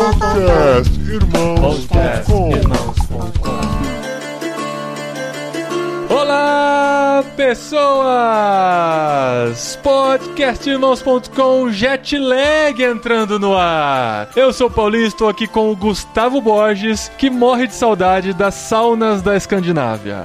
Podcast Irmãos.com Pessoas! Podcastirmãos.com Jetlag entrando no ar. Eu sou o Paulinho, estou aqui com o Gustavo Borges, que morre de saudade das saunas da Escandinávia.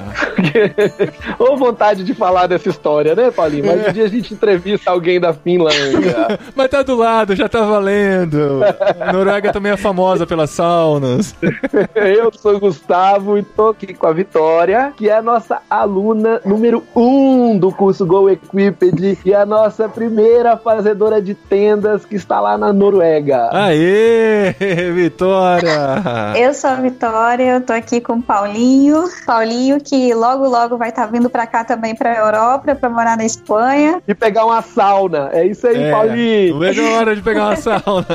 Ou vontade de falar dessa história, né, Paulinho? Mas um dia a gente entrevista alguém da Finlândia. Mas tá do lado, já tá valendo. A Noruega também é famosa pelas saunas. Eu sou o Gustavo e tô aqui com a Vitória, que é a nossa aluna número um do curso Go Equipped e a nossa primeira fazedora de tendas que está lá na Noruega. Aê, Vitória! Eu sou a Vitória, eu tô aqui com o Paulinho. Paulinho que logo logo vai estar tá vindo pra cá também pra Europa, pra morar na Espanha. E pegar uma sauna. É isso aí, É, Paulinho. Não vejo a hora de pegar uma sauna.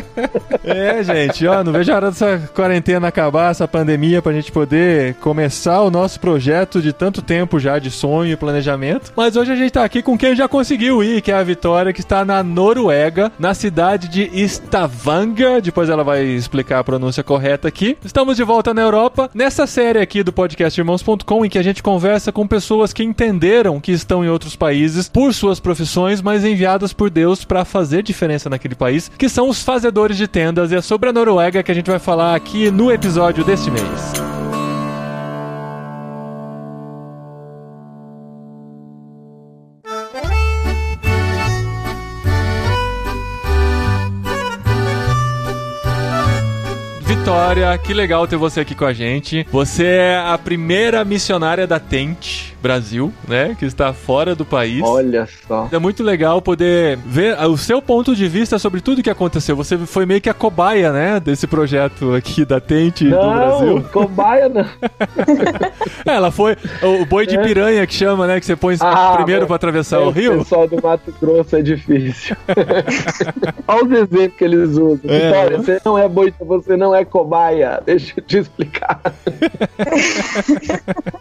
é, gente, ó, não vejo a hora dessa quarentena acabar, essa pandemia, pra gente poder começar o nosso projeto de tanto tempo já de sonho e planejamento. Mas hoje a gente tá aqui com quem já conseguiu ir, que é a Vitória, que está na Noruega, na cidade de Stavanger. Depois ela vai explicar a pronúncia correta aqui. Estamos de volta na Europa, nessa série aqui do podcast Irmãos.com, em que a gente conversa com pessoas que entenderam que estão em outros países por suas profissões, mas enviadas por Deus para fazer diferença naquele país, que são os fazedores de tendas. E é sobre a Noruega que a gente vai falar aqui no episódio deste mês. Que legal ter você aqui com a gente. Você é a primeira missionária da Tente Brasil, né? Que está fora do país. Olha só. É muito legal poder ver o seu ponto de vista sobre tudo que aconteceu. Você foi meio que a cobaia, né? Desse projeto aqui da Tente do Não, Brasil. cobaia não. É, Ela foi o o boi de piranha que chama, né? Que você põe Ah, primeiro mas pra atravessar o O rio. pessoal do Mato Grosso é difícil. Olha os exemplos que eles usam. É. Vitória, você não é boi, você não é cobaia. Deixa eu te explicar.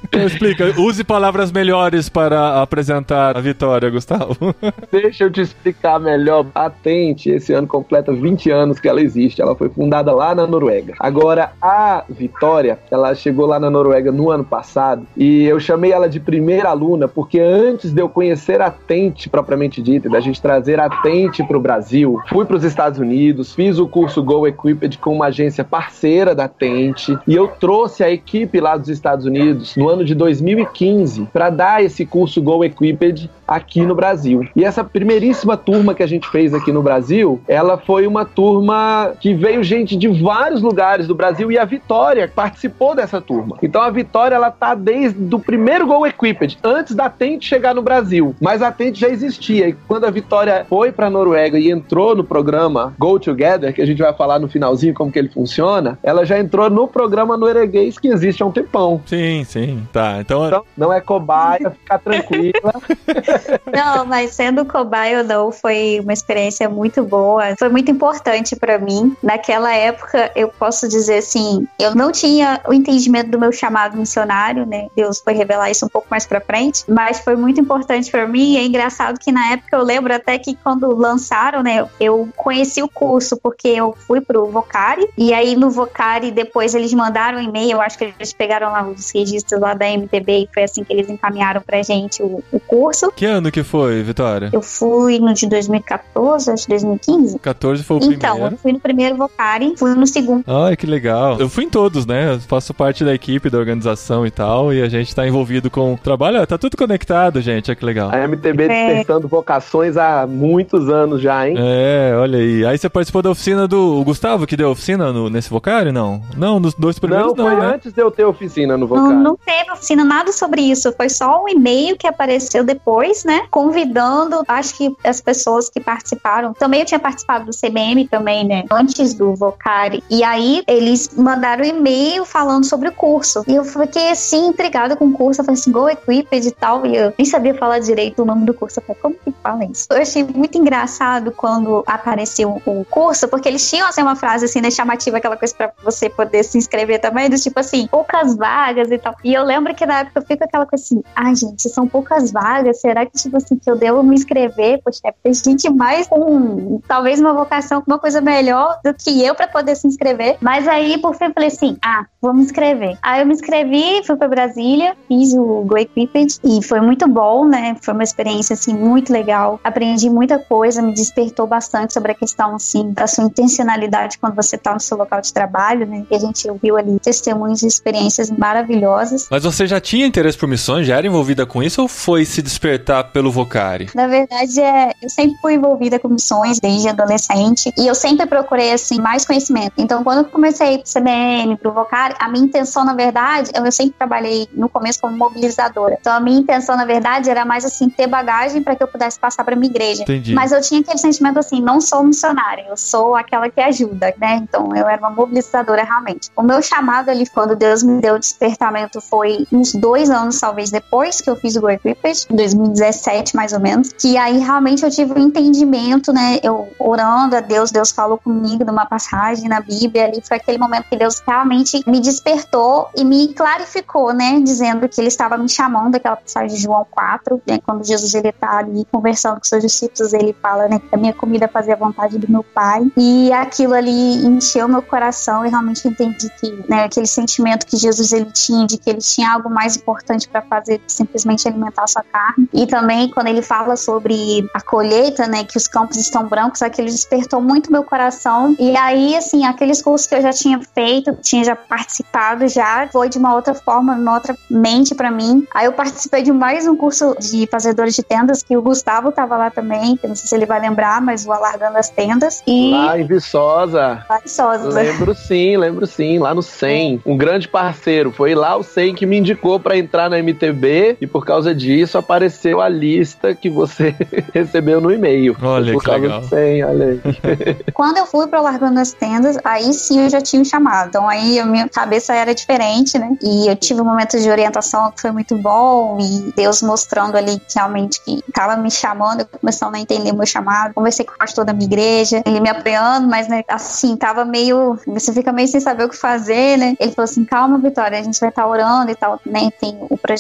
Então, Explica, use palavras melhores para apresentar a Vitória, Gustavo. Deixa eu te explicar melhor. A Tente, esse ano completa 20 anos que ela existe. Ela foi fundada lá na Noruega. Agora, a Vitória, ela chegou lá na Noruega no ano passado e eu chamei ela de primeira aluna porque antes de eu conhecer a Tente propriamente dita, da gente trazer a Tente para o Brasil, fui para os Estados Unidos, fiz o curso Go Equipped com uma agência parceira da Tente e eu trouxe a equipe lá dos Estados Unidos no ano de 2015 para dar esse curso Go Equipped aqui no Brasil. E essa primeiríssima turma que a gente fez aqui no Brasil, ela foi uma turma que veio gente de vários lugares do Brasil e a Vitória participou dessa turma. Então a Vitória ela tá desde o primeiro Go Equipped, antes da Tente chegar no Brasil. Mas a Tente já existia e quando a Vitória foi para Noruega e entrou no programa Go Together, que a gente vai falar no finalzinho como que ele funciona, ela já entrou no programa norueguês que existe há um tempão. Sim, sim. Tá, então. Então, não é cobaia, fica tranquila. Não, mas sendo cobaia ou não, foi uma experiência muito boa. Foi muito importante pra mim. Naquela época, eu posso dizer assim, eu não tinha o entendimento do meu chamado missionário, né? Deus foi revelar isso um pouco mais pra frente, mas foi muito importante pra mim. É engraçado que na época eu lembro até que quando lançaram, né, eu conheci o curso porque eu fui pro Vocari e aí no Vocari depois eles mandaram um e-mail, eu acho que eles pegaram lá os registros lá da MTB e foi assim que eles encaminharam pra gente o, o curso. Que ano que foi, Vitória? Eu fui no de 2014, acho que 2015. 14 foi o Então, primeiro. eu fui no primeiro Vocari, fui no segundo. Ai, que legal. Eu fui em todos, né? Eu faço parte da equipe, da organização e tal, e a gente tá envolvido com o trabalho. Tá tudo conectado, gente. Olha que legal. A MTB É. despertando vocações há muitos anos já, hein? É, olha aí. Aí você participou da oficina do o Gustavo, que deu oficina no, nesse Vocário, não? Não, nos dois primeiros não, não, foi né? antes de eu ter oficina no Não, Vocari. não teve oficina, nada sobre isso. Foi só um e-mail que apareceu depois, né? Convidando, acho que as pessoas que participaram. Também eu tinha participado do CBM também, né? Antes do Vocari. E aí eles mandaram um e-mail falando sobre o curso. E eu fiquei assim, intrigada com o curso. Eu falei assim, Go Equipped e tal. E eu nem sabia falar direito o nome do curso. Eu falei, como que fala isso? Eu achei muito engraçado quando apareceu o curso, porque eles tinham assim, uma frase assim, né, chamativa, aquela coisa pra você poder se inscrever também, do tipo assim, poucas vagas e tal. E eu lembro que na época eu fico aquela coisa assim, ai, ah, gente, são poucas vagas, será que, tipo assim, que eu devo me inscrever? Poxa, tem gente mais com talvez uma vocação, uma coisa melhor do que eu para poder se inscrever. Mas aí, por fim, eu falei assim, ah, vou me inscrever. Aí eu me inscrevi, fui para Brasília, fiz o Go Equipped e foi muito bom, né? Foi uma experiência, assim, muito legal. Aprendi muita coisa, me despertou bastante sobre a questão, assim, da sua intencionalidade quando você tá no seu local de trabalho, né? E a gente ouviu ali testemunhos e experiências maravilhosas. Mas você já tinha interesse por Já era envolvida com isso ou foi se despertar pelo Vocari? Na verdade, é, eu sempre fui envolvida com missões desde adolescente e eu sempre procurei, assim, mais conhecimento. Então, quando eu comecei pro CBN, pro Vocari, a minha intenção, na verdade, eu sempre trabalhei no começo como mobilizadora. Então, a minha intenção, na verdade, era mais, assim, ter bagagem para que eu pudesse passar para minha igreja. Entendi. Mas eu tinha aquele sentimento, assim, não sou missionária, eu sou aquela que ajuda, né? Então, eu era uma mobilizadora realmente. O meu chamado ali, quando Deus me deu o despertamento, foi uns dois anos, talvez, depois que eu fiz o Go Equipped, em 2017, mais ou menos, que aí realmente eu tive um entendimento, né? Eu orando a Deus, Deus falou comigo numa passagem na Bíblia ali, foi aquele momento que Deus realmente me despertou e me clarificou, né? Dizendo que ele estava me chamando, aquela passagem de João 4, né? Quando Jesus ele tá ali conversando com seus discípulos, ele fala, né? Que a minha comida fazia a vontade do meu Pai. E aquilo ali encheu meu coração e realmente entendi que, né? Aquele sentimento que Jesus ele tinha de que ele tinha algo mais importante para fazer simplesmente alimentar a sua carne. E também quando ele fala sobre a colheita, né? Que os campos estão brancos, aquilo despertou muito meu coração. E aí, assim, aqueles cursos que eu já tinha feito, tinha já participado já, foi de uma outra forma, uma outra mente para mim. Aí eu participei de mais um curso de fazedores de tendas que o Gustavo tava lá também, que não sei se ele vai lembrar, mas o Alargando as Tendas. E... Lá em Viçosa. Lá em Viçosa. Lembro sim, lembro sim, lá no 100. Um grande parceiro. Foi lá o 100 que me indicou para entrar na MTB e por causa disso apareceu a lista que você recebeu no e-mail. Olha por que legal. 100, olha aí. Quando eu fui para Largando as Tendas, aí sim eu já tinha um chamado. Então aí a minha cabeça era diferente, né? E eu tive um momento de orientação que foi muito bom e Deus mostrando ali realmente que estava me chamando, eu começando a entender meu chamado. Conversei com o pastor da minha igreja, ele me apoiando, mas né, assim, tava meio. Você fica meio sem saber o que fazer, né? Ele falou assim: calma, Vitória, a gente vai estar tá orando e tal. Né? Tem o projeto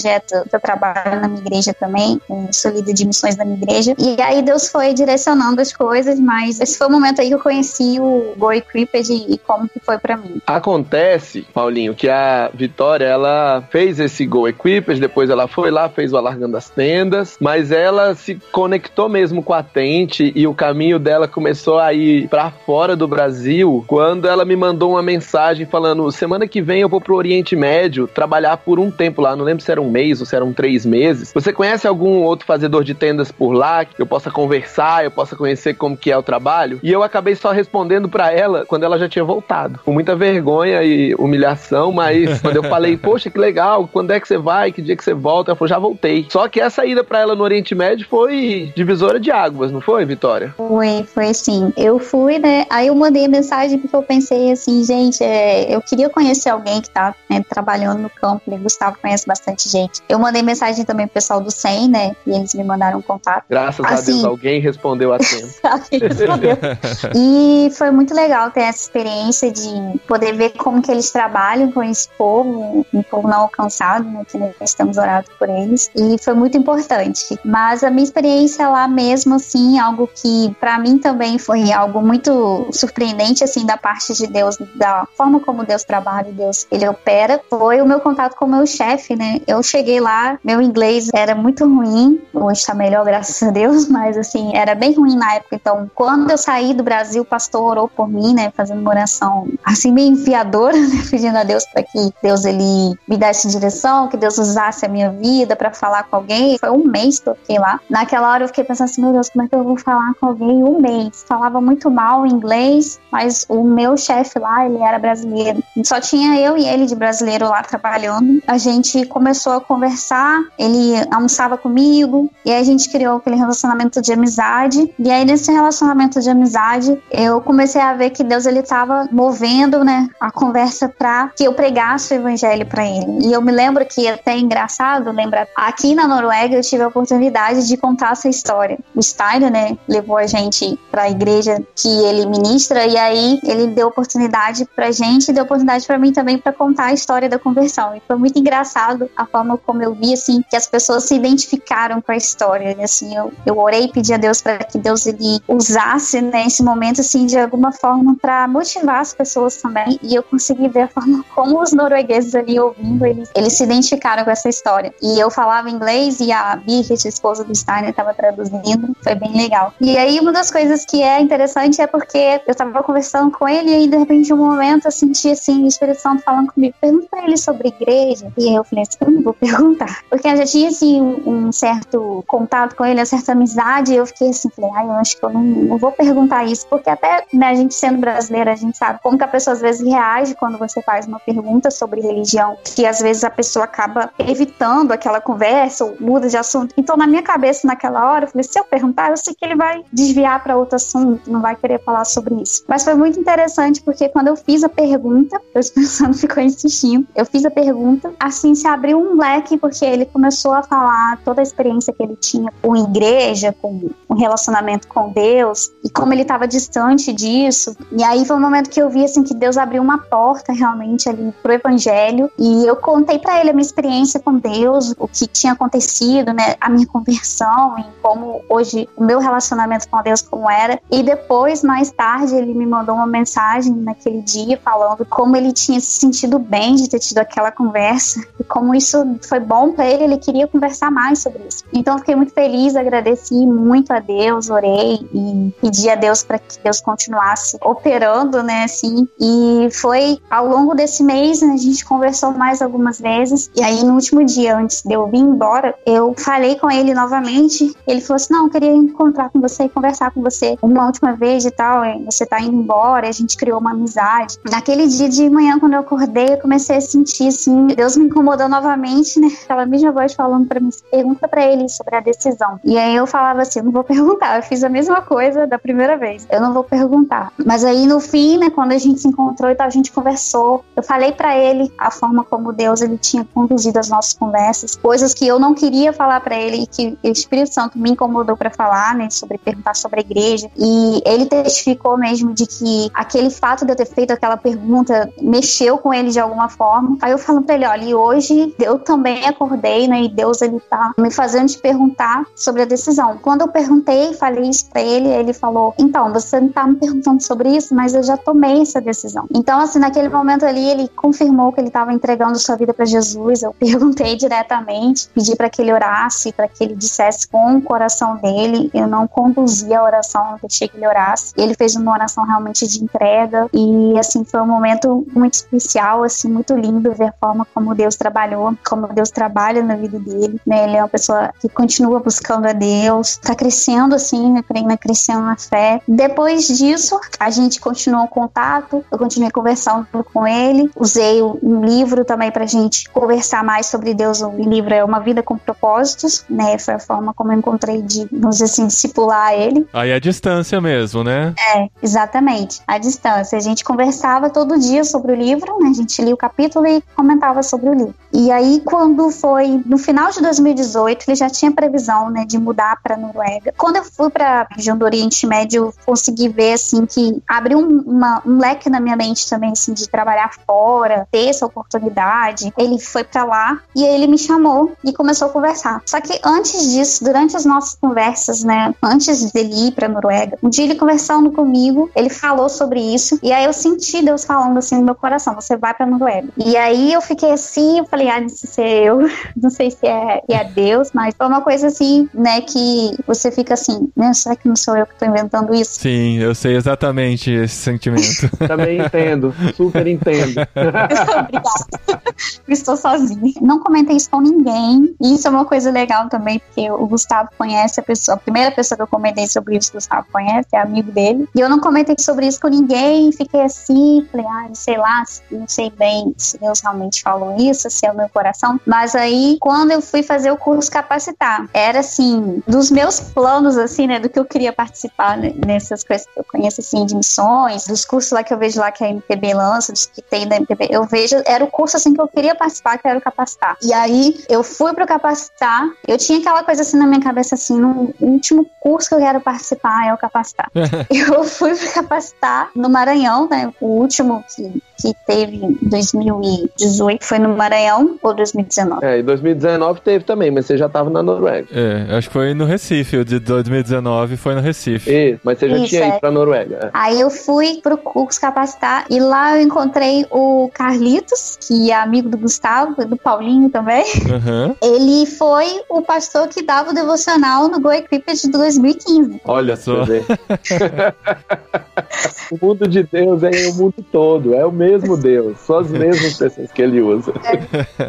que eu trabalho na minha igreja também, sou líder de missões da minha igreja. E aí Deus foi direcionando as coisas, mas esse foi o momento aí que eu conheci o Go Equipped e como que foi para mim. Acontece, Paulinho, que a Vitória, ela fez esse Go Equipped, depois ela foi lá, fez o Alargando as Tendas, mas ela se conectou mesmo com a Tente e o caminho dela começou a ir para fora do Brasil quando ela me mandou uma mensagem falando: semana que vem eu vou pro Oriente Médio trabalhar por um tempo lá, não lembro se era um mês ou se eram três meses. Você conhece algum outro fazedor de tendas por lá que eu possa conversar, eu possa conhecer como que é o trabalho? E eu acabei só respondendo para ela quando ela já tinha voltado, com muita vergonha e humilhação, mas quando eu falei, poxa, que legal, quando é que você vai, que dia que você volta? Ela falou, já voltei. Só que essa ida para ela no Oriente Médio foi divisora de águas, não foi, Vitória? Foi, foi sim. Eu fui, né? Aí eu mandei mensagem porque eu pensei assim, gente, é, eu queria conhecer alguém que tá né, trabalhando no campo, né? Gustavo conhece bastante gente. Eu mandei mensagem também pro pessoal do SEM, né? E eles me mandaram um contato. Graças Assim, a Deus, alguém respondeu a tempo. Alguém respondeu. e foi muito legal ter essa experiência de poder ver como que eles trabalham com esse povo, um povo não alcançado, né, que nós estamos orando por eles, e foi muito importante. Mas a minha experiência lá mesmo, assim, algo que para mim também foi algo muito surpreendente, assim, da parte de Deus, da forma como Deus trabalha, Deus, ele opera, foi o meu contato com o meu chefe, né? Eu cheguei lá, meu inglês era muito ruim, hoje tá melhor, graças a Deus, mas assim, era bem ruim na época. Então, quando eu saí do Brasil, o pastor orou por mim, né, fazendo uma oração assim meio enfiadora, né, pedindo a Deus para que Deus ele me desse direção, que Deus usasse a minha vida para falar com alguém. Foi um mês que eu fiquei lá. Naquela hora eu fiquei pensando assim, meu Deus, como é que eu vou falar com alguém um mês? Falava muito mal inglês, mas o meu chefe lá, ele era brasileiro. Só tinha eu e ele de brasileiro lá trabalhando. A gente começou a conversar, ele almoçava comigo, e aí a gente criou aquele relacionamento de amizade. E aí nesse relacionamento de amizade, eu comecei a ver que Deus ele estava movendo, né, a conversa para que eu pregasse o evangelho para ele. E eu me lembro que é até engraçado, lembra, aqui na Noruega eu tive a oportunidade de contar essa história. O Steiner, né, levou a gente para a igreja que ele ministra e aí ele deu oportunidade pra gente, deu oportunidade para mim também para contar a história da conversão. E foi muito engraçado a forma forma como eu vi, assim, que as pessoas se identificaram com a história, assim, eu, eu orei e pedi a Deus para que Deus ele usasse né, momento, assim, de alguma forma para motivar as pessoas também, e eu consegui ver a forma como os noruegueses ali ouvindo, eles, eles se identificaram com essa história. E eu falava inglês e a Birgit, esposa do Steiner, estava traduzindo, foi bem legal. E aí uma das coisas que é interessante é porque eu estava conversando com ele e aí de repente um momento eu senti assim, o Espírito Santo falando comigo, pergunta pra ele sobre igreja. E eu falei assim, eu não vou perguntar. Porque eu já tinha assim um, um certo contato com ele, uma certa amizade, e eu fiquei assim, falei, ai, eu acho que eu não, não vou perguntar isso, porque até né, a gente sendo brasileira, a gente sabe como que a pessoa às vezes reage quando você faz uma pergunta sobre religião, que às vezes a pessoa acaba evitando aquela conversa ou muda de assunto. Então, na minha cabeça, naquela hora, eu falei: se eu perguntar, eu sei que ele vai desviar para outro assunto, não vai querer falar sobre isso. Mas foi muito interessante porque quando eu fiz a pergunta, o Espírito Santo ficou insistindo, eu fiz a pergunta, assim se abriu um leque porque ele começou a falar toda a experiência que ele tinha com igreja, com um relacionamento com Deus e como ele estava distante disso. E aí foi um momento que eu vi assim que Deus abriu uma porta realmente ali pro evangelho e eu contei para ele a minha experiência com Deus, o que tinha acontecido, né, a minha conversão e como hoje o meu relacionamento com Deus como era. E depois, mais tarde, ele me mandou uma mensagem naquele dia falando como ele tinha se sentido bem de ter tido aquela conversa e como isso foi bom para ele, ele queria conversar mais sobre isso. Então fiquei muito feliz, agradeci muito a Deus, orei e pedi a Deus para que Deus continuasse operando, né, assim. E foi ao longo desse mês, né, a gente conversou mais algumas vezes e aí no último dia antes de eu vir embora, eu falei com ele novamente. Ele falou assim: "Não, eu queria encontrar com você e conversar com você uma última vez e tal, você tá indo embora". A gente criou uma amizade. Naquele dia de manhã quando eu acordei, eu comecei a sentir assim, Deus me incomodou novamente, né? Aquela mesma voz falando para mim, pergunta para ele sobre a decisão. E aí eu falava assim, não vou perguntar. Eu fiz a mesma coisa da primeira vez. Eu não vou perguntar. Mas aí no fim, né, quando a gente se encontrou e tal, a gente conversou. Eu falei para ele a forma como Deus ele tinha conduzido as nossas conversas, coisas que eu não queria falar para ele e que o Espírito Santo me incomodou para falar, né, sobre perguntar sobre a igreja. E ele testificou mesmo de que aquele fato de eu ter feito aquela pergunta mexeu com ele de alguma forma. Aí eu falo para ele, olha, e hoje eu também acordei, né, e Deus ele tá me fazendo te perguntar sobre a decisão. Quando eu perguntei, falei isso para ele, ele falou: "Então, você não tá me perguntando sobre isso, mas eu já tomei essa decisão". Então, assim, naquele momento ali, ele confirmou que ele estava entregando sua vida para Jesus. Eu perguntei diretamente, pedi para que ele orasse, para que ele dissesse com o coração dele. Eu não conduzi a oração, não deixei que ele orasse. Ele fez uma oração realmente de entrega e assim foi um momento muito especial, assim, muito lindo ver a forma como Deus trabalhou, como Deus trabalha na vida dele, né? Ele é uma pessoa que continua buscando a Deus, tá crescendo assim, né? crescendo na fé. Depois disso, a gente continuou o contato, eu continuei conversando com ele, usei um livro também pra gente conversar mais sobre Deus. O livro é Uma Vida com Propósitos, né? Foi a forma como eu encontrei de, vamos dizer assim, discipular ele. Aí a distância mesmo, né? É, exatamente. A distância. A gente conversava todo dia sobre o livro, né? A gente lia o capítulo e comentava sobre o livro. E aí, quando foi no final de 2018, ele já tinha previsão, né, de mudar para Noruega. Quando eu fui para a região do Oriente Médio, eu consegui ver, assim, que abriu um, uma, um leque na minha mente também, assim, de trabalhar fora, ter essa oportunidade. Ele foi para lá e ele me chamou e começou a conversar. Só que antes disso, durante as nossas conversas, né, antes dele ir para Noruega, um dia ele conversando comigo, ele falou sobre isso e aí eu senti Deus falando assim no meu coração: você vai para Noruega. E aí eu fiquei assim, eu falei, ah, não sei se é eu, não sei se é, é Deus, mas foi uma coisa assim, né, que você fica assim, né, será que não sou eu que tô inventando isso? Sim, eu sei exatamente esse sentimento. Também entendo, super entendo. Obrigada. Estou sozinha. Não comentei isso com ninguém. Isso é uma coisa legal também, porque o Gustavo conhece a pessoa. A primeira pessoa que eu comentei sobre isso, o Gustavo conhece, é amigo dele. E eu não comentei sobre isso com ninguém. Fiquei assim, falei, ah, sei lá, não sei bem se Deus realmente falou isso, se é o meu coração. Mas aí, quando eu fui fazer o curso capacitar, era assim, dos meus planos, assim, né, do que eu queria participar né, nessas coisas que eu conheço, assim, de missões, dos cursos lá que eu vejo lá que a MPB lança, dos que tem da MPB, eu vejo, era o curso, assim, que eu queria participar, que era o capacitar. E aí, eu fui pro capacitar, eu tinha aquela coisa, assim, na minha cabeça, assim, no último curso que eu quero participar é o capacitar. eu fui pro capacitar no Maranhão, né, o último que que teve em 2018 foi no Maranhão ou 2019? É, em 2019 teve também, mas você já tava na Noruega. É, acho que foi no Recife, o de 2019 foi no Recife. Isso, mas você já Isso, tinha é. ido pra Noruega. é. Aí eu fui pro curso capacitar e lá eu encontrei o Carlitos, que é amigo do Gustavo, e do Paulinho também. Aham. Ele foi o pastor que dava o devocional no Go Equipped de 2015. Olha Só. só. o mundo de Deus é o mundo todo, é o mesmo Deus, só as mesmas pessoas que ele usa.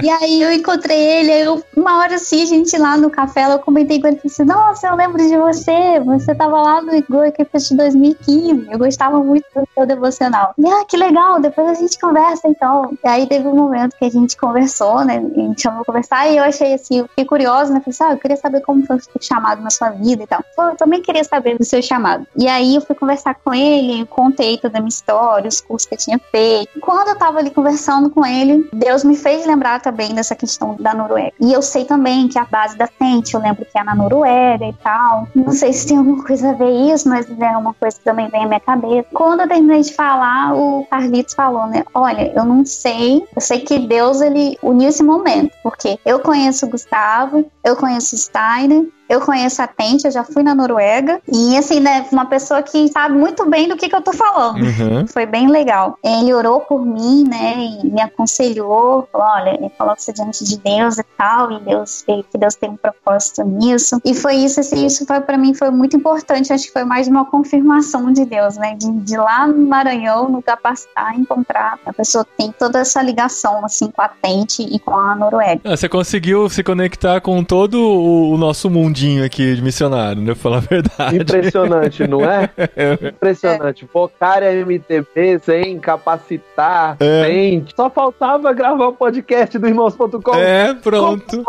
E aí eu encontrei ele, aí eu, uma hora assim, a gente lá no café, eu comentei com ele, falei assim, nossa, eu lembro de você, você tava lá no Go Equipped de 2015, eu gostava muito do seu devocional. E, ah, que legal, depois a gente conversa então. E aí teve um momento que a gente conversou, né, a gente chamou pra conversar, e eu achei assim, eu fiquei curiosa, né, falei assim, ah, eu queria saber como foi o seu chamado na sua vida e tal. Pô, eu também queria saber do seu chamado. E aí eu fui conversar com ele, eu contei toda a minha história, os cursos que eu tinha feito. Quando eu tava ali conversando com ele, Deus me fez lembrar também dessa questão da Noruega. E eu sei também que a base da Tente, eu lembro que é na Noruega e tal. Não sei se tem alguma coisa a ver isso, mas é uma coisa que também vem à minha cabeça. Quando eu terminei de falar, o Carlitos falou, né? Olha, eu não sei, eu sei que Deus ele uniu esse momento, porque eu conheço o Gustavo, eu conheço o Steiner, eu conheço a Tente, eu já fui na Noruega. E assim, né, uma pessoa que sabe muito bem do que, que eu tô falando. Uhum. Foi bem legal. Ele orou por mim, né, e me aconselhou, falou, olha, ele coloca-se diante de Deus e tal, e Deus, que Deus tem um propósito nisso. E foi isso, assim, isso foi para mim foi muito importante, acho que foi mais uma confirmação de Deus, né, de, de lá no Maranhão, no Capacitar, encontrar a pessoa que tem toda essa ligação, assim, com a Tente e com a Noruega. Ah, você conseguiu se conectar com todo o, nosso mundinho aqui de missionário, né? Pra falar a verdade. Impressionante, não é? Impressionante. Vocária MTB, sem capacitar, É. sem. Só faltava gravar o podcast do irmãos.com. É, pronto.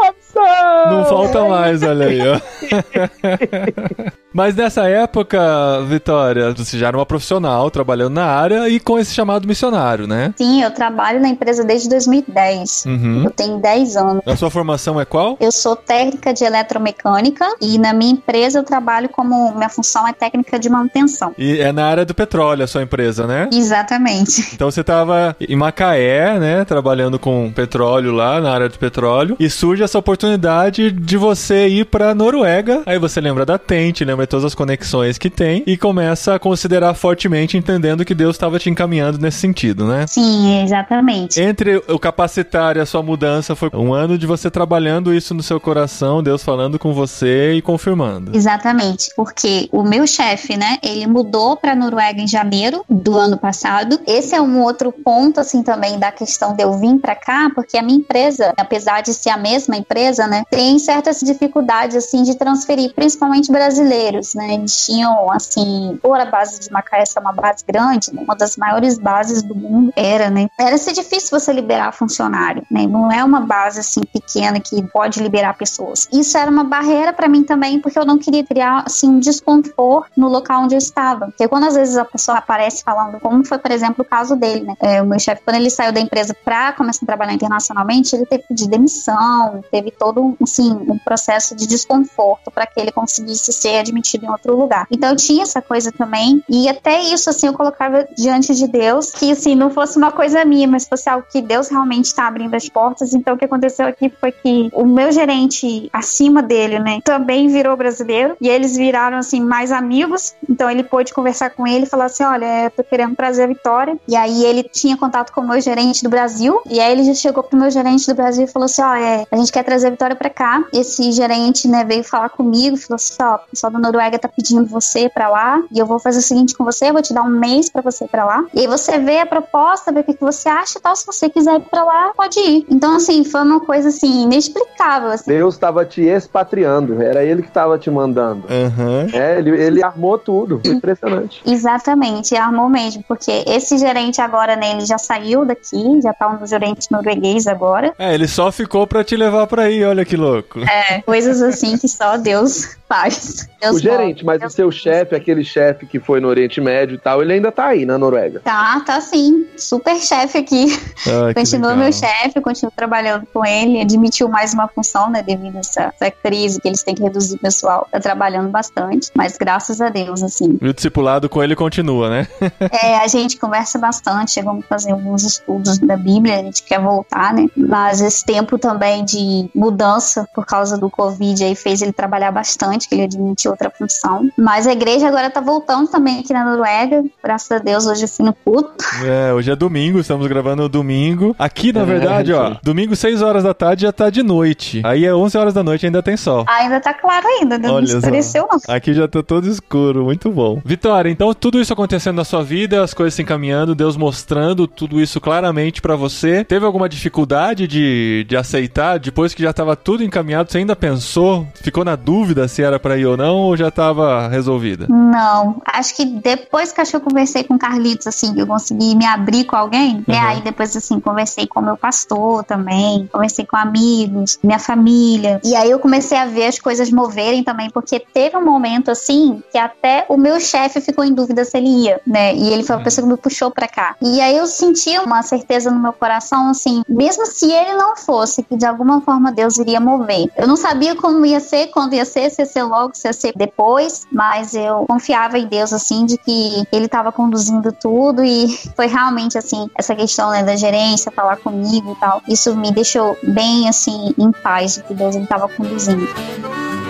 Não falta mais, olha aí, ó. Mas nessa época, Vitória, você já era uma profissional trabalhando na área e com esse chamado missionário, né? Sim, eu trabalho na empresa desde 2010. Uhum. Eu tenho 10 anos. A sua formação é qual? Eu sou técnica de eletromecânica e na minha empresa eu trabalho como minha função é técnica de manutenção. E é na área do petróleo a sua empresa, né? Exatamente. Então você estava em Macaé, né, trabalhando com petróleo lá na área do petróleo, e surge essa oportunidade de você ir para Noruega. Aí você lembra da Tente, lembra de todas as conexões que tem e começa a considerar fortemente, entendendo que Deus estava te encaminhando nesse sentido, né? Sim, exatamente. Entre o capacitar e a sua mudança foi um ano de você trabalhando isso no seu coração, Deus falando com você e confirmando. Exatamente, porque o meu chefe, né, ele mudou para Noruega em janeiro do ano passado. Esse é um outro ponto assim também da questão de eu vir para cá, porque a minha empresa, apesar de ser a mesma empresa, né, tem certas dificuldades assim de transferir, principalmente brasileiros, né? Eles tinham assim, por a base de Macaé é uma base grande, né, uma das maiores bases do mundo era, né? Era ser difícil você liberar funcionário, né? Não é uma base assim pequena que pode liberar pessoas. Isso era uma barreira para mim também, porque eu não queria criar assim um desconforto no local onde eu estava. Porque quando às vezes a pessoa aparece falando, como foi, por exemplo, o caso dele, né? É, o meu chefe, quando ele saiu da empresa para começar a trabalhar internacionalmente, ele teve pedir demissão, teve todo assim, um processo de desconforto para que ele conseguisse ser admitido em outro lugar. Então eu tinha essa coisa também, e até isso assim eu colocava diante de Deus que assim não fosse uma coisa minha, mas fosse algo que Deus realmente está abrindo as portas. Então o que aconteceu aqui foi que o meu gerente acima dele, né, também virou brasileiro e eles viraram assim mais amigos. Então ele pôde conversar com ele e falar assim: "Olha, tô querendo trazer a Vitória". E aí ele tinha contato com o meu gerente do Brasil, e aí ele já chegou pro meu gerente do Brasil e falou assim: "Olha, a gente quer trazer a Vitória para cá". Esse gerente, né, veio falar comigo, falou assim: "Ó, o pessoal da Noruega tá pedindo você para lá, e eu vou fazer o seguinte com você, eu vou te dar um mês para você ir para lá. E aí você vê a proposta, vê o que, que você acha e tal, se você quiser ir para lá, pode ir". Então assim, foi uma coisa assim inexplicável, assim. Deus estava te expatriando, era ele que estava te mandando. Aham. É, ele, ele armou tudo. Impressionante. Exatamente, armou mesmo, porque esse gerente agora, né, ele já saiu daqui, já tá um gerente norueguês agora. É, ele só ficou pra te levar pra aí, olha que louco. É, coisas assim que só Deus faz. Deus o gerente, mas o seu chefe, aquele chefe que foi no Oriente Médio e tal, ele ainda tá aí na Noruega. Tá, tá sim. Super chefe aqui. Ah, Continua meu chefe, continuo trabalhando com ele. Admitiu mais uma função, né, devido a essa, essa, crise que eles têm que reduzir o pessoal. Tá trabalhando bastante, mas graças a Deus, assim. E o discipulado com ele continua, né? é, a gente conversa bastante, chegamos a fazer alguns estudos da Bíblia, a gente quer voltar, né? Mas esse tempo também de mudança por causa do Covid aí fez ele trabalhar bastante, que ele admitiu outra função. Mas a igreja agora tá voltando também aqui na Noruega. Graças a Deus, hoje eu fui no culto. É, hoje é domingo, estamos gravando domingo. Aqui, na é, verdade, ó, domingo 6 horas da tarde já tá de noite. Aí é 11 horas da noite ainda tem sol. Ainda tá claro ainda, não Olha escureceu não. Aqui já tá todo escuro, muito bom. Vitória, então tudo isso acontecendo na sua vida, as coisas se encaminhando, Deus mostrando tudo isso claramente para você. Teve alguma dificuldade de, de aceitar depois que já tava tudo encaminhado? Você ainda pensou, ficou na dúvida se era para ir ou não, ou já tava resolvida? Não, acho que depois que eu conversei com o Carlitos, assim, que eu consegui me abrir com alguém, uhum. aí depois, assim, conversei com meu pastor também, conversei com amigos, minha família, e aí eu comecei a ver as coisas moverem também, porque teve um momento, assim, que até o meu chefe ficou em dúvida se ele ia, né, e ele foi a uhum. pessoa que me puxou pra cá. E aí eu senti uma certeza no meu coração, assim, mesmo se ele não fosse, que de alguma forma Deus iria mover. Eu não sabia como ia ser, quando ia ser, se ia ser logo, se ia ser depois, mas eu confiava em Deus, assim, de que ele estava conduzindo tudo e foi realmente, assim, essa questão, né, da gerência, falar comigo e tal, isso me deixou bem, assim, em paz de que Deus estava conduzindo. Thank you.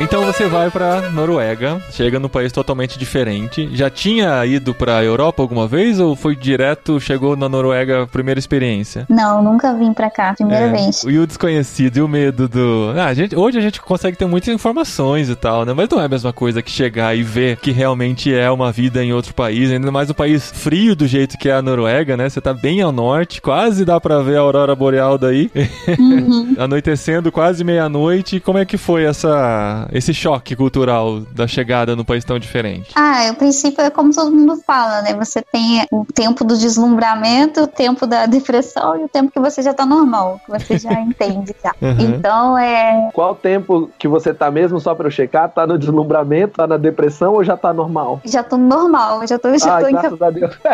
Então você vai para Noruega, chega num país totalmente diferente. Já tinha ido para Europa alguma vez ou foi direto, chegou na Noruega, primeira experiência? Não, nunca vim para cá, primeira é, vez. E o desconhecido e o medo do. Ah, a gente, hoje a gente consegue ter muitas informações e tal, né? Mas não é a mesma coisa que chegar e ver que realmente é uma vida em outro país, ainda mais um país frio do jeito que é a Noruega, né? Você tá bem ao norte, quase dá para ver a aurora boreal daí. Uhum. Anoitecendo quase meia-noite. Como é que foi essa esse choque cultural da chegada num país tão diferente? Ah, o princípio é como todo mundo fala, né? Você tem o tempo do deslumbramento, o tempo da depressão e o tempo que você já tá normal, que você já entende já. Uhum. Então é. Qual tempo que você tá mesmo, só pra eu checar? Tá no deslumbramento, tá na depressão ou já tá normal? Já tô normal, já tô, já Ai, tô graças a Deus.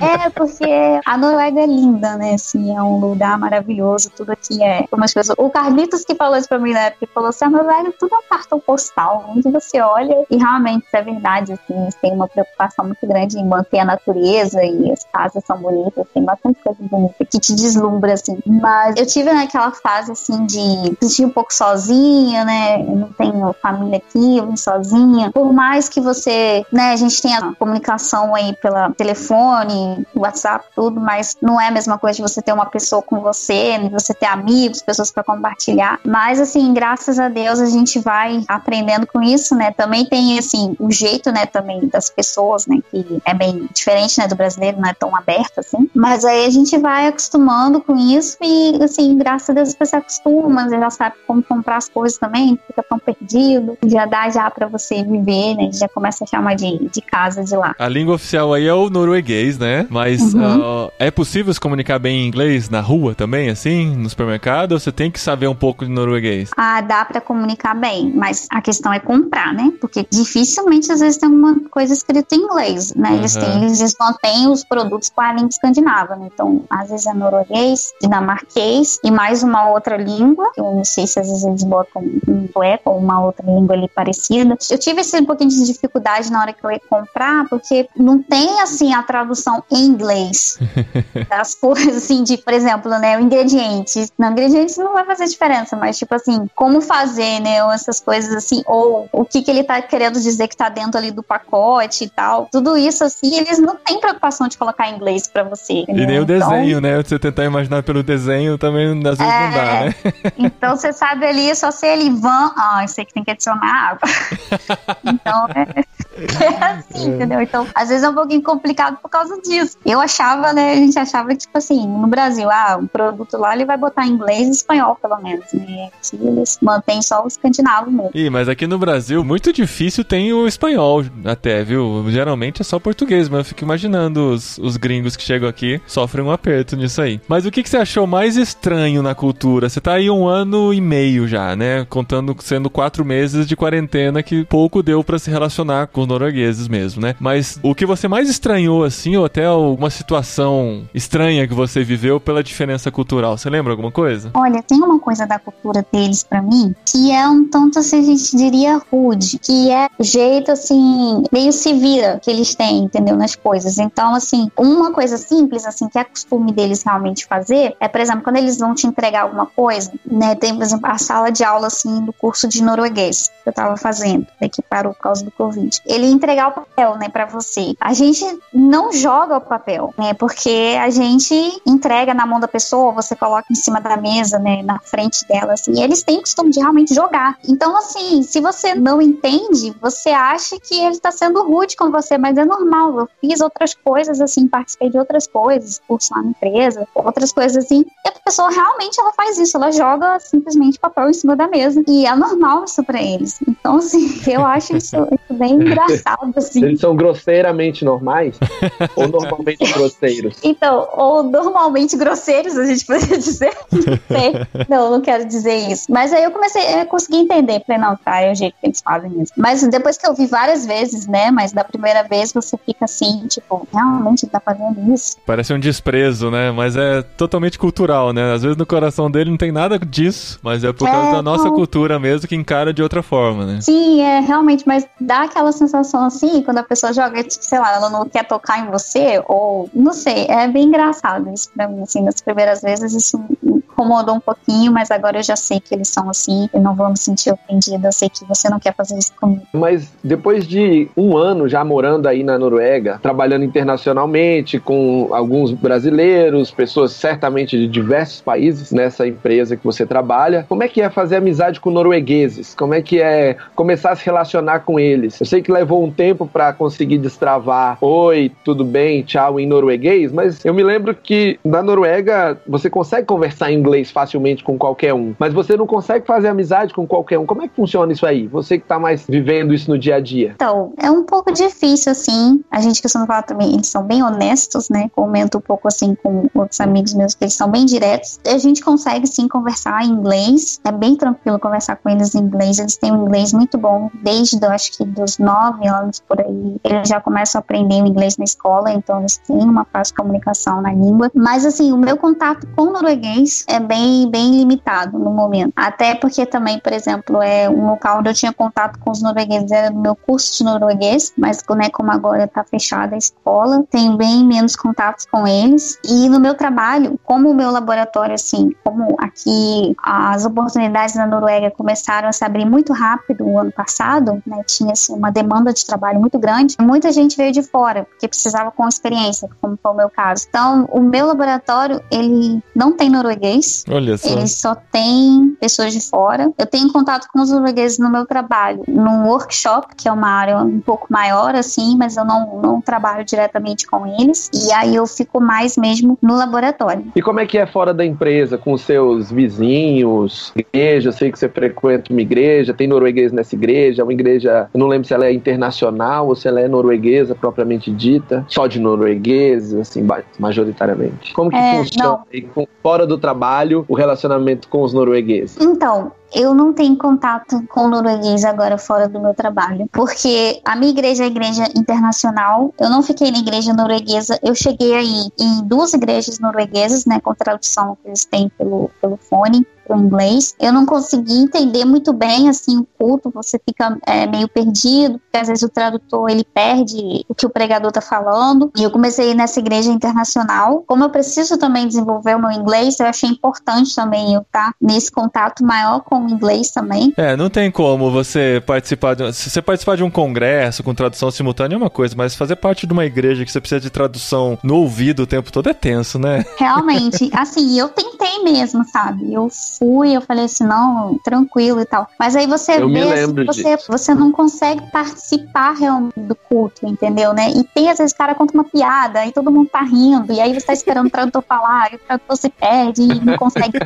é, porque a Noruega é linda, né? Assim, é um lugar maravilhoso, tudo aqui é como as pessoas. O Carlitos que falou isso pra mim na época, falou assim: ah, velho, tudo é um cartão postal, onde você olha e realmente isso é verdade, assim, têm uma preocupação muito grande em manter a natureza e as casas são bonitas, tem bastante coisa bonita que te deslumbra, assim. Mas eu tive naquela fase, assim, de sentir um pouco sozinha, né, eu não tenho família aqui, eu vim sozinha. Por mais que você, né, a gente tenha comunicação aí pela telefone, WhatsApp, tudo, mas não é a mesma coisa de você ter uma pessoa com você, você ter amigos, pessoas para compartilhar. Mas, assim, graças a Deus a gente vai aprendendo com isso, né? Também tem, assim, o jeito, né, também das pessoas, né, que é bem diferente, né, do brasileiro, não é tão aberto assim. Mas aí a gente vai acostumando com isso e, assim, graças a Deus você acostuma, você já sabe como comprar as coisas também, fica tão perdido, já dá já para você viver, né? Já começa a chamar de, de casa de lá. A língua oficial aí é o norueguês, né? Mas uhum. uh, é possível se comunicar bem em inglês na rua também, assim, no supermercado? Ou você tem que saber um pouco de norueguês? Ah, dá para comunicar bem, mas a questão é comprar, né? Porque dificilmente às vezes tem uma coisa escrita em inglês, né? Eles, têm, eles mantêm os produtos com a língua escandinava, né? Então, às vezes é norueguês, dinamarquês e mais uma outra língua. Eu não sei se às vezes eles botam um sueco ou uma outra língua ali parecida. Eu tive esse um pouquinho de dificuldade na hora que eu ia comprar, porque não tem assim a tradução em inglês das coisas, assim, de, por exemplo, né, o ingrediente. Não, ingredientes não vai fazer diferença, mas tipo assim, como fazer fazer, né? Ou essas coisas assim, ou o que, que ele tá querendo dizer que tá dentro ali do pacote e tal. Tudo isso, assim, eles não têm preocupação de colocar em inglês pra você. E nem o então desenho, né? Você tentar imaginar pelo desenho também às vezes é, não dá, é. né? Então você sabe ali, só se ele vão. Ah, isso aqui tem que adicionar água. então é. É assim, é. entendeu? Então, às vezes é um pouquinho complicado por causa disso. Eu achava, né? A gente achava que, tipo assim, no Brasil, ah, um produto lá ele vai botar em inglês e espanhol, pelo menos, né? Aqui eles mantêm só o escandinavo mesmo. Ih, mas aqui no Brasil, muito difícil tem o espanhol até, viu? Geralmente é só português, mas eu fico imaginando os, os gringos que chegam aqui sofrem um aperto nisso aí. Mas o que, que você achou mais estranho na cultura? Você tá aí um ano e meio já, né? Contando sendo quatro meses de quarentena que pouco deu para se relacionar com os noruegueses mesmo, né? Mas o que você mais estranhou, assim, ou até alguma situação estranha que você viveu pela diferença cultural, você lembra alguma coisa? Olha, tem uma coisa da cultura deles para mim que é um tanto assim, a gente diria rude, que é o jeito assim, meio se vira que eles têm, entendeu? Nas coisas. Então, assim, uma coisa simples, assim, que é costume deles realmente fazer, é, por exemplo, quando eles vão te entregar alguma coisa, né? Tem, por exemplo, a sala de aula, assim, do curso de norueguês que eu tava fazendo, que parou por causa do Covid. Ele entregar o papel, né, pra você. A gente não joga o papel, né? Porque a gente entrega na mão da pessoa, você coloca em cima da mesa, né, na frente dela, assim, e eles têm costume de realmente jogar. Então, assim, se você não entende, você acha que ele tá sendo rude com você, mas é normal. Eu fiz outras coisas, assim, participei de outras coisas, curso lá na empresa, outras coisas assim, e a pessoa realmente ela faz isso, ela joga simplesmente papel em cima da mesa. E é normal isso pra eles. Então, assim, eu acho isso, isso bem engraçado, assim. Eles são grosseiramente normais? ou normalmente grosseiros? Então, ou normalmente grosseiros, a gente poderia dizer. Não sei. Não, não quero dizer isso. Mas aí eu comecei a conseguir entender. Falei, não, tá, é o jeito que eles fazem mesmo. Mas depois que eu vi várias vezes, né? Mas da primeira vez você fica assim, tipo, realmente tá fazendo isso? Parece um desprezo, né? Mas é totalmente cultural, né? Às vezes no coração dele não tem nada disso, mas é por causa é, da nossa não... cultura mesmo que encara de outra forma, né? Sim, é realmente, mas dá aquela sensação assim, quando a pessoa joga, tipo, sei lá, ela não quer tocar em você, ou não sei, é bem engraçado isso pra mim, assim, nas primeiras vezes isso incomodou um pouquinho, mas agora eu já sei que eles são assim, eu não vou me sentir ofendida, eu sei que você não quer fazer isso comigo. Mas depois de um ano já morando aí na Noruega, trabalhando internacionalmente com alguns brasileiros, pessoas certamente de diversos países nessa empresa que você trabalha, como é que é fazer amizade com noruegueses? Como é que é começar a se relacionar com eles? Eu sei que levou um tempo para conseguir destravar oi, tudo bem, tchau em norueguês, mas eu me lembro que na Noruega você consegue conversar em inglês facilmente com qualquer um, mas você não consegue fazer amizade com qualquer um. Como é que funciona isso aí? Você que tá mais vivendo isso no dia a dia. Então, é um pouco difícil, assim. A gente costuma falar também, eles são bem honestos, né? Comento um pouco assim com outros amigos meus que eles são bem diretos. A gente consegue sim conversar em inglês. É bem tranquilo conversar com eles em inglês. Eles têm um inglês muito bom desde, acho que dos nove anos por aí. Eles já começam a aprender o inglês na escola, então eles têm uma fácil comunicação na língua. Mas assim, o meu contato com o norueguês é bem, bem limitado no momento. Até porque também, por exemplo, é um local onde eu tinha contato com os noruegueses, era no meu curso de norueguês, mas né, como agora está fechada a escola, tenho bem menos contatos com eles. E no meu trabalho, como o meu laboratório, assim, como aqui as oportunidades na Noruega começaram a se abrir muito rápido o ano passado, né, tinha assim, uma demanda de trabalho muito grande, muita gente veio de fora, porque precisava com experiência, como foi o meu caso. Então, o meu laboratório, ele não tem norueguês, Olha só. Ele só tem pessoas de fora. Eu tenho contato com os noruegueses no meu trabalho, num workshop, que é uma área um pouco maior, assim, mas eu não, não trabalho diretamente com eles. E aí eu fico mais mesmo no laboratório. E como é que é fora da empresa, com os seus vizinhos, igreja? Eu sei que você frequenta uma igreja, tem norueguês nessa igreja, é uma igreja, eu não lembro se ela é internacional ou se ela é norueguesa propriamente dita, só de noruegueses, assim, majoritariamente. Como que é, funciona aí, fora do trabalho? Trabalho, o relacionamento com os noruegueses? Então, eu não tenho contato com norueguês agora fora do meu trabalho, porque a minha igreja é igreja internacional. Eu não fiquei na igreja norueguesa, eu cheguei aí em duas igrejas norueguesas, né, com tradução que eles têm pelo, pelo fone para o inglês. Eu não consegui entender muito bem assim o culto, você fica é, meio perdido, porque às vezes o tradutor ele perde o que o pregador está falando. E eu comecei nessa igreja internacional. Como eu preciso também desenvolver o meu inglês, eu achei importante também eu estar nesse contato maior com falam inglês também. É, não tem como você participar de. Se você participar de um congresso com tradução simultânea é uma coisa, mas fazer parte de uma igreja que você precisa de tradução no ouvido o tempo todo é tenso, né? Realmente, assim, eu tentei mesmo, sabe? Eu fui, eu falei assim, não, tranquilo e tal. Mas aí você eu vê, assim, você, você não consegue participar realmente do culto, entendeu, né? E tem, às vezes, o cara conta uma piada e todo mundo tá rindo, e aí você tá esperando o tradutor falar, e o tradutor se perde e não consegue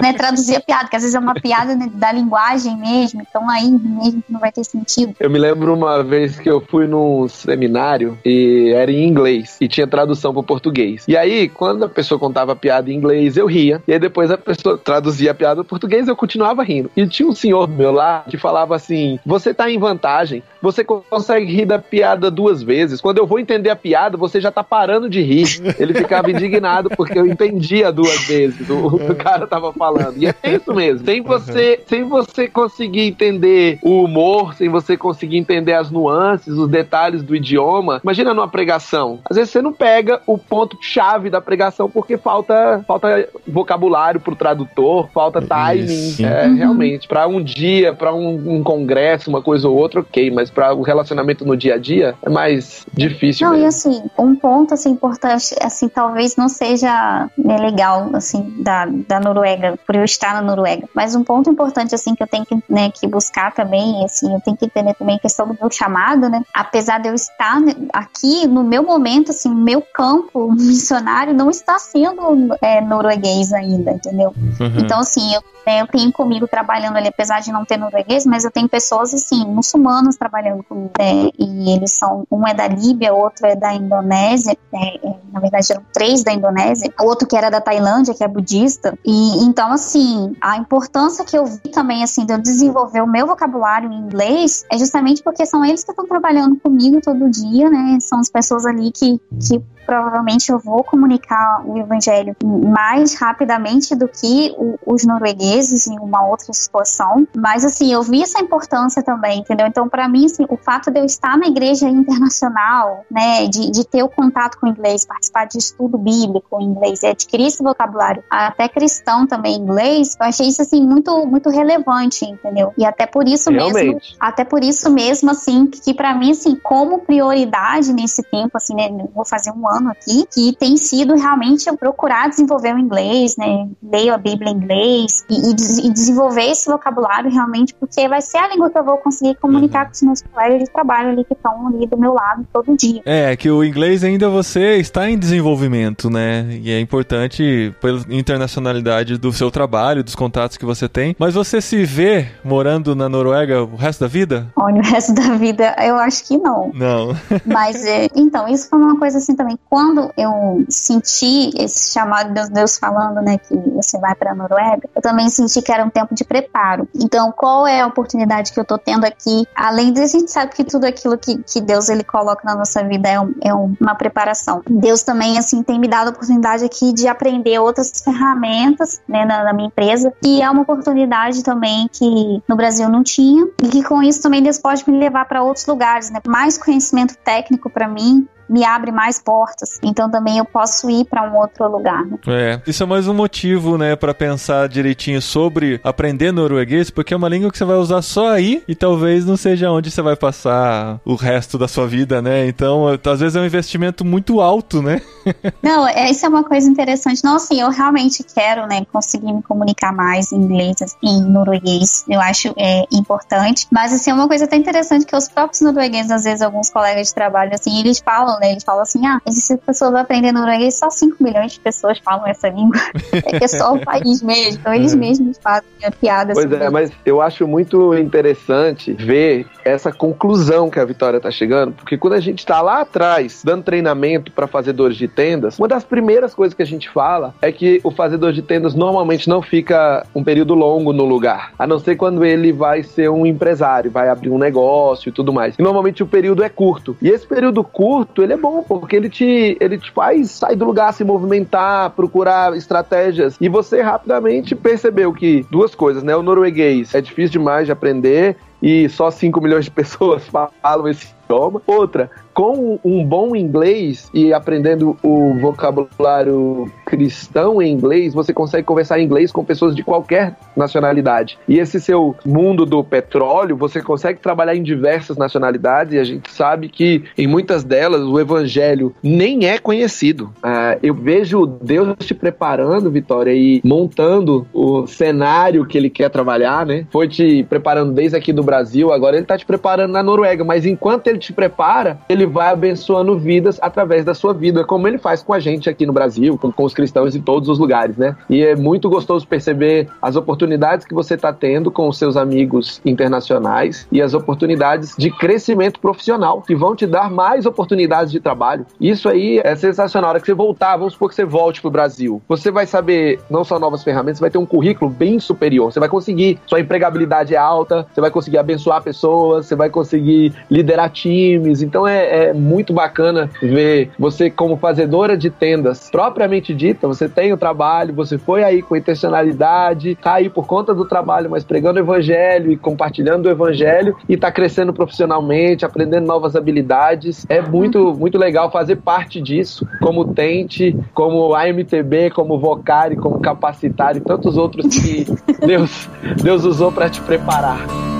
né, traduzir a piada, que às vezes é uma piada né, da linguagem mesmo, então aí mesmo não vai ter sentido. Eu me lembro uma vez que eu fui num seminário e era em inglês e tinha tradução para português. E aí, quando a pessoa contava a piada em inglês, eu ria. E aí depois a pessoa traduzia a piada para português, eu continuava rindo. E tinha um senhor meu lá que falava assim: "Você tá em vantagem, você consegue rir da piada duas vezes. Quando eu vou entender a piada, você já tá parando de rir". Ele ficava indignado porque eu entendia duas vezes o que o cara tava falando. E é isso mesmo. Sem você, sem você conseguir entender o humor, sem você conseguir entender as nuances, os detalhes do idioma, imagina numa pregação. Às vezes você não pega o ponto chave da pregação porque falta falta vocabulário pro tradutor, falta timing. É, uhum. realmente, para um dia, para um, um, congresso, uma coisa ou outra, ok, mas para o relacionamento no dia a dia é mais difícil. Não, mesmo. e assim, um ponto assim importante, assim, talvez não seja né, legal assim da, da Noruega, por eu estar na Noruega, mas um ponto importante assim que eu tenho que, né, que buscar também, assim, eu tenho que entender também a questão do meu chamado, né? Apesar de eu estar aqui no meu momento, assim, meu campo missionário não está sendo é, norueguês ainda, entendeu? Uhum. Então, assim, eu eu tenho comigo trabalhando ali, apesar de não ter norueguês, mas eu tenho pessoas assim, muçulmanas trabalhando comigo. Né, e eles são, um é da Líbia, outro é da Indonésia, né, é, na verdade eram três da Indonésia, outro que era da Tailândia, que é budista. E então, assim, a importância que eu vi também, assim, de eu desenvolver o meu vocabulário em inglês é justamente porque são eles que estão trabalhando comigo todo dia, né? São as pessoas ali que, que provavelmente eu vou comunicar o evangelho mais rapidamente do que o, os noruegueses em uma outra situação. Mas assim, eu vi essa importância também, entendeu? Então, para mim, assim, o fato de eu estar na igreja internacional, né, de, de ter o contato com o inglês, participar de estudo bíblico em inglês e adquirir esse vocabulário, até cristão também em inglês, eu achei isso assim muito muito relevante, entendeu? E até por isso Realmente. mesmo, até por isso mesmo assim, que, que para mim assim, como prioridade nesse tempo assim, né, vou fazer um ano ano aqui, que tem sido realmente eu procurar desenvolver o inglês, né? Leio a Bíblia em inglês e, e, e, desenvolver esse vocabulário realmente, porque vai ser a língua que eu vou conseguir comunicar uhum. com os meus colegas de trabalho ali que estão ali do meu lado todo dia. É, que o inglês ainda você está em desenvolvimento, né? E é importante pela internacionalidade do seu trabalho, dos contatos que você tem. Mas você se vê morando na Noruega o resto da vida? Olha, o resto da vida eu acho que não. Não. Mas, é, então, isso foi uma coisa assim também quando eu senti esse chamado de Deus falando, né, que você vai para a Noruega, eu também senti que era um tempo de preparo. Então, qual é a oportunidade que eu tô tendo aqui? Além de a gente sabe que tudo aquilo que, que Deus ele coloca na nossa vida é, um, é uma preparação. Deus também assim tem me dado a oportunidade aqui de aprender outras ferramentas, né, na, na minha empresa, e é uma oportunidade também que no Brasil não tinha e que com isso também Deus pode me levar para outros lugares, né? Mais conhecimento técnico para mim, me abre mais portas. Então também eu posso ir para um outro lugar. Né? É, isso é mais um motivo, né, para pensar direitinho sobre aprender norueguês, porque é uma língua que você vai usar só aí e talvez não seja onde você vai passar o resto da sua vida, né? Então, às vezes é um investimento muito alto, né? não, é, isso é uma coisa interessante. Não, assim, eu realmente quero, né, conseguir me comunicar mais em inglês, em norueguês. Eu acho é, importante. Mas, assim, é uma coisa até interessante que os próprios noruegueses, às vezes, alguns colegas de trabalho, assim, eles falam né? Eles falam assim: ah, se pessoas aprendem norueguês, só 5 milhões de pessoas falam essa língua. é que é só o país mesmo. Então eles é. mesmos fazem a piada. Pois assim, é, mas eu acho muito interessante ver essa conclusão que a Vitória tá chegando, porque quando a gente tá lá atrás dando treinamento para fazedores de tendas, uma das primeiras coisas que a gente fala é que o fazedor de tendas normalmente não fica um período longo no lugar, a não ser quando ele vai ser um empresário, vai abrir um negócio e tudo mais. E normalmente o período é curto. E esse período curto, ele é bom, porque ele te, ele te faz sair do lugar, se movimentar, procurar estratégias. E você rapidamente percebeu que duas coisas, né? O norueguês é difícil demais de aprender e só 5 milhões de pessoas falam esse idioma. Outra, com um bom inglês e aprendendo o vocabulário cristão em inglês, você consegue conversar em inglês com pessoas de qualquer nacionalidade. E esse seu mundo do petróleo, você consegue trabalhar em diversas nacionalidades e a gente sabe que em muitas delas o evangelho nem é conhecido. Uh, eu vejo Deus te preparando, Vitória, e montando o cenário que ele quer trabalhar, né? Foi te preparando desde aqui do Brasil, agora ele está te preparando na Noruega, mas enquanto ele te prepara, ele vai abençoando vidas através da sua vida, como ele faz com a gente aqui no Brasil, com, com os cristãos em todos os lugares, né? E é muito gostoso perceber as oportunidades que você está tendo com os seus amigos internacionais e as oportunidades de crescimento profissional que vão te dar mais oportunidades de trabalho. Isso aí é sensacional. Na hora que você voltar, vamos supor que você volte para o Brasil, você vai saber não só novas ferramentas, você vai ter um currículo bem superior. Você vai conseguir, sua empregabilidade é alta, você vai conseguir abençoar pessoas, você vai conseguir liderar. Então é, é muito bacana ver você como fazedora de tendas propriamente dita, você tem o trabalho, você foi aí com intencionalidade, tá aí por conta do trabalho, mas pregando o evangelho e compartilhando o evangelho e tá crescendo profissionalmente, aprendendo novas habilidades. É muito, muito legal fazer parte disso, como Tente, como AMTB, como Vocari, como Capacitar e tantos outros que Deus, Deus usou para te preparar.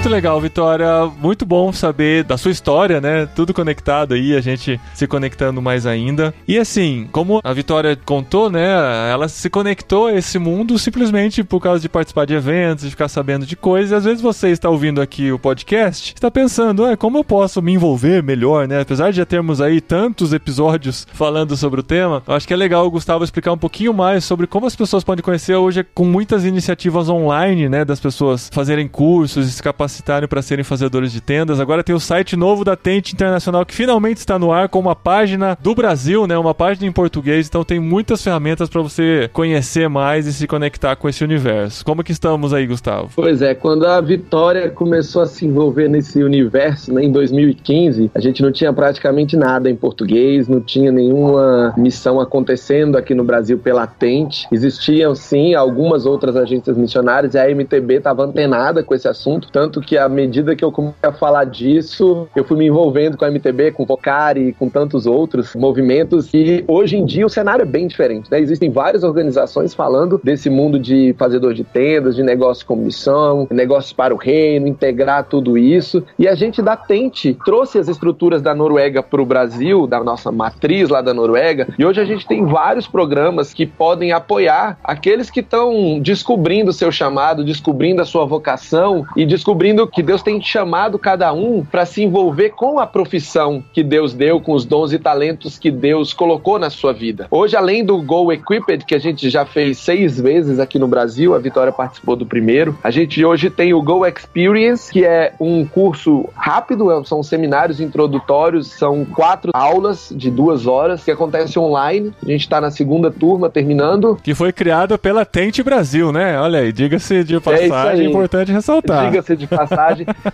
Muito legal, Vitória. Muito bom saber da sua história, né? Tudo conectado aí, a gente se conectando mais ainda. E assim, como a Vitória contou, né? Ela se conectou a esse mundo simplesmente por causa de participar de eventos, de ficar sabendo de coisas. E às vezes você está ouvindo aqui o podcast, está pensando, ah, como eu posso me envolver melhor, né? Apesar de já termos aí tantos episódios falando sobre o tema, acho que é legal o Gustavo explicar um pouquinho mais sobre como as pessoas podem conhecer hoje com muitas iniciativas online, né? Das pessoas fazerem cursos se capacitarem capacitarem para serem fazedores de tendas. Agora tem o site novo da Tente Internacional que finalmente está no ar com uma página do Brasil, né? Uma página em português. Então tem muitas ferramentas para você conhecer mais e se conectar com esse universo. Como que estamos aí, Gustavo? Pois é, quando a Vitória começou a se envolver nesse universo, né, em 2015, a gente não tinha praticamente nada em português, não tinha nenhuma missão acontecendo aqui no Brasil pela Tente. Existiam sim algumas outras agências missionárias e a MTB estava antenada com esse assunto, tanto que à medida que eu comecei a falar disso, eu fui me envolvendo com a MTB, com o Vocari e com tantos outros movimentos. E hoje em dia o cenário é bem diferente. Né? Existem várias organizações falando desse mundo de fazedor de tendas, de negócios com missão, negócios para o reino, integrar tudo isso. E a gente da Tente trouxe as estruturas da Noruega para o Brasil, da nossa matriz lá da Noruega. E hoje a gente tem vários programas que podem apoiar aqueles que estão descobrindo o seu chamado, descobrindo a sua vocação e descobrindo descobrindo que Deus tem chamado cada um para se envolver com a profissão que Deus deu, com os dons e talentos que Deus colocou na sua vida. Hoje, além do Go Equipped, que a gente já fez seis vezes aqui no Brasil, a Vitória participou do primeiro, a gente hoje tem o Go Experience, que é um curso rápido, é, são seminários introdutórios, são quatro aulas de duas horas que acontece online. A gente está na segunda turma, terminando. Que foi criada pela Tente Brasil, né? Olha aí, diga-se de é passagem, é importante ressaltar. Diga-se de passagem,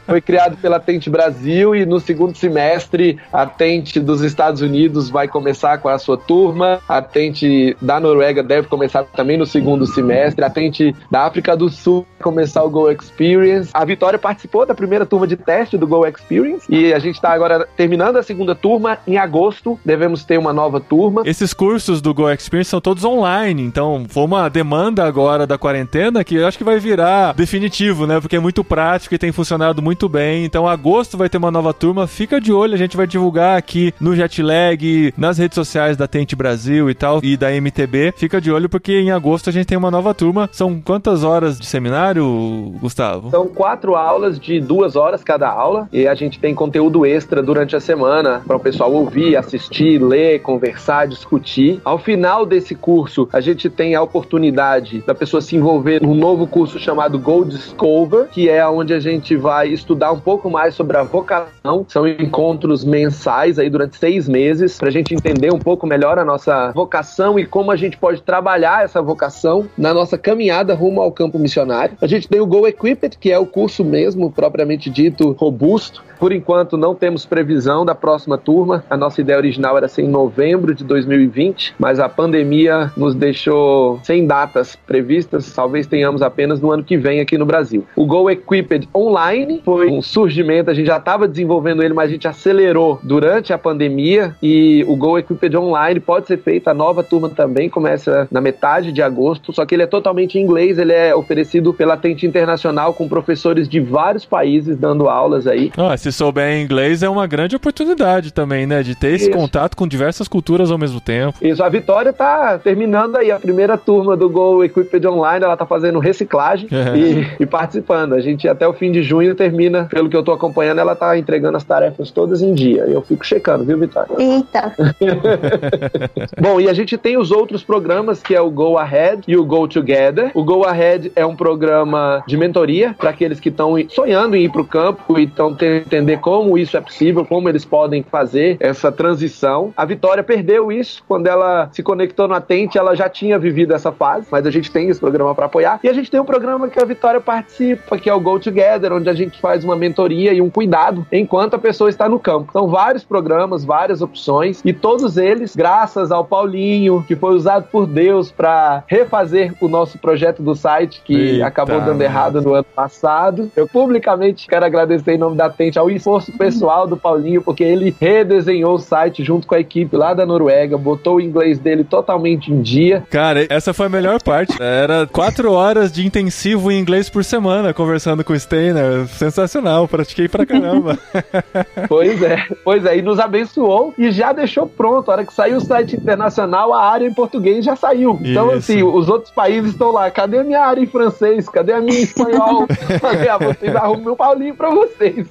foi criado pela Tente Brasil e no segundo semestre a Tente dos Estados Unidos vai começar com a sua turma, a Tente da Noruega deve começar também no segundo semestre, a Tente da África do Sul vai começar o Go Experience. A Vitória participou da primeira turma de teste do Go Experience e a gente está agora terminando a segunda turma. Em agosto devemos ter uma nova turma. Esses cursos do Go Experience são todos online, então foi uma demanda agora da quarentena que eu acho que vai virar definitivo, né? Porque é muito prático que tem funcionado muito bem. Então, agosto vai ter uma nova turma. Fica de olho, a gente vai divulgar aqui no Jetlag, nas redes sociais da Tente Brasil e tal, e da MTB. Fica de olho porque em agosto a gente tem uma nova turma. São quantas horas de seminário, Gustavo? São quatro aulas de duas horas cada aula. E a gente tem conteúdo extra durante a semana para o pessoal ouvir, assistir, ler, conversar, discutir. Ao final desse curso, a gente tem a oportunidade da pessoa se envolver num novo curso chamado Gold Discover, que é onde a gente vai estudar um pouco mais sobre a vocação. São encontros mensais aí durante seis meses para a gente entender um pouco melhor a nossa vocação e como a gente pode trabalhar essa vocação na nossa caminhada rumo ao campo missionário. A gente tem o Go Equipped, que é o curso mesmo propriamente dito robusto, por enquanto, não temos previsão da próxima turma. A nossa ideia original era ser em novembro de 2020, mas a pandemia nos deixou sem datas previstas. Talvez tenhamos apenas no ano que vem aqui no Brasil. O Go Equipped Online foi um surgimento, a gente já estava desenvolvendo ele, mas a gente acelerou durante a pandemia. E o Go Equipped Online pode ser feito. A nova turma também começa na metade de agosto, só que ele é totalmente em inglês. Ele é oferecido pela Tente Internacional com professores de vários países dando aulas aí. Ah, se souber inglês, é uma grande oportunidade também, né? De ter esse Isso. contato com diversas culturas ao mesmo tempo. Isso, a Vitória tá terminando aí a primeira turma do Go Equipped Online, ela tá fazendo reciclagem é. e, e, participando. A gente até o fim de junho termina, pelo que eu tô acompanhando, ela tá entregando as tarefas todas em dia. Eu fico checando, viu, Vitória? Eita! Bom, e a gente tem os outros programas, que é o Go Ahead e o Go Together. O Go Ahead é um programa de mentoria para aqueles que estão sonhando em ir para o campo e estão entender como isso é possível, como eles podem fazer essa transição. A Vitória perdeu isso quando ela se conectou no Atente, ela já tinha vivido essa fase, mas a gente tem esse programa para apoiar. E a gente tem um programa que a Vitória participa, que é o Go Together, onde a gente faz uma mentoria e um cuidado enquanto a pessoa está no campo. São vários programas, várias opções e todos eles, graças ao Paulinho, que foi usado por Deus para refazer o nosso projeto do site que Eita, acabou dando errado no ano passado. Eu publicamente quero agradecer em nome da Atente ao esforço pessoal do Paulinho, porque ele redesenhou o site junto com a equipe lá da Noruega, botou o inglês dele totalmente em dia. Cara, essa foi a melhor parte. Era quatro horas de intensivo em inglês por semana conversando com o Steiner. Sensacional, pratiquei pra caramba. pois é, pois é, e nos abençoou e já deixou pronto. A hora que saiu o site internacional, a área em português já saiu. Então, Isso. assim, os outros países estão lá. Cadê a minha área em francês? Cadê a minha em espanhol? Falei, ah, vocês arrumam o Paulinho pra vocês.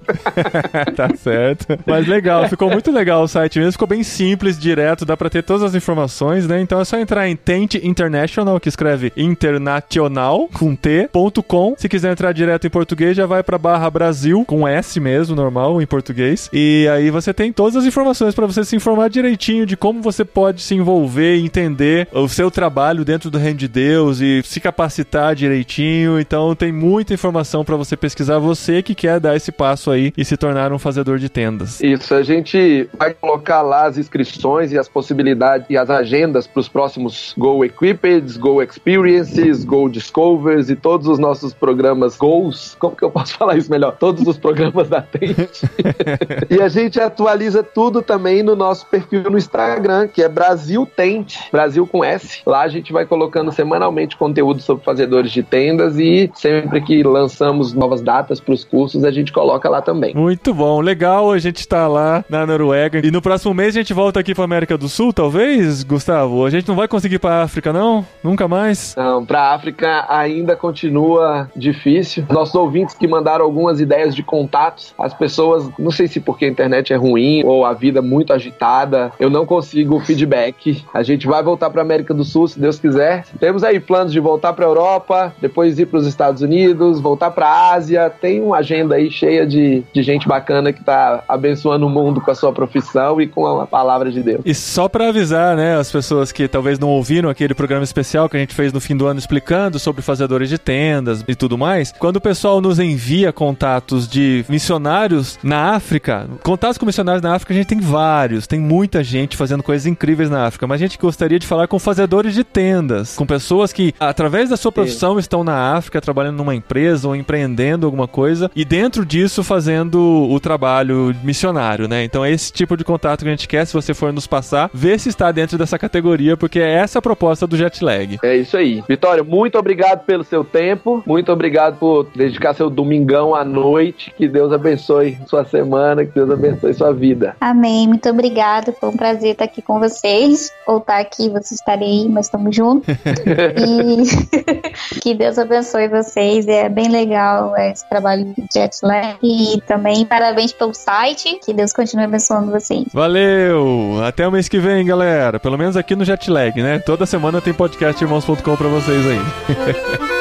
tá certo. Mas legal, ficou muito legal o site mesmo, ficou bem simples, direto, dá pra ter todas as informações, né? Então é só entrar em Tente International, que escreve internacional, com T.com. Se quiser entrar direto em português, já vai pra barra Brasil, com S mesmo, normal, em português. E aí você tem todas as informações para você se informar direitinho de como você pode se envolver e entender o seu trabalho dentro do reino de Deus e se capacitar direitinho. Então tem muita informação para você pesquisar, você que quer dar esse passo aí e se tornar um fazedor de tendas. Isso, a gente vai colocar lá as inscrições e as possibilidades e as agendas para os próximos Go Equipped, Go Experiences, Go Discovers e todos os nossos programas Goals. Como que eu posso falar isso melhor? Todos os programas da Tente. e a gente atualiza tudo também no nosso perfil no Instagram, que é Brasil Tente, Brasil com S. Lá a gente vai colocando semanalmente conteúdo sobre fazedores de tendas e sempre que lançamos novas datas para os cursos, a gente coloca lá também. Muito bom, legal. A gente tá lá na Noruega. E no próximo mês a gente volta aqui pra América do Sul, talvez, Gustavo? A gente não vai conseguir ir pra África, não? Nunca mais? Não, pra África ainda continua difícil. Nossos ouvintes que mandaram algumas ideias de contatos, as pessoas, não sei se porque a internet é ruim ou a vida muito agitada, eu não consigo feedback. A gente vai voltar pra América do Sul, se Deus quiser. Temos aí planos de voltar pra Europa, depois ir pros Estados Unidos, voltar pra Ásia. Tem uma agenda aí cheia de, de gente bacana que tá abençoando o mundo com a sua profissão e com a palavra de Deus. E só para avisar, né, as pessoas que talvez não ouviram aquele programa especial que a gente fez no fim do ano explicando sobre fazedores de tendas e tudo mais, quando o pessoal nos envia contatos de missionários na África, contatos com missionários na África a gente tem vários, tem muita gente fazendo coisas incríveis na África, mas a gente gostaria de falar com fazedores de tendas, com pessoas que através da sua profissão estão na África trabalhando numa empresa ou empreendendo alguma coisa e dentro disso fazendo o trabalho missionário, né? Então é esse tipo de contato que a gente quer, se você for nos passar, ver se está dentro dessa categoria, porque é essa a proposta do Jetlag. É isso aí. Vitória, muito obrigado pelo seu tempo, muito obrigado por dedicar seu domingão à noite, que Deus abençoe sua semana, que Deus abençoe sua vida. Amém, muito obrigado, foi um prazer estar aqui com vocês, ou estar aqui, vocês estarem aí, mas estamos juntos. e que Deus abençoe vocês, é bem legal esse trabalho de Jetlag e também também. Parabéns pelo site. Que Deus continue abençoando vocês. Valeu! Até o mês que vem, galera. Pelo menos aqui no Jetlag, né? Toda semana tem podcast irmãos.com pra vocês aí.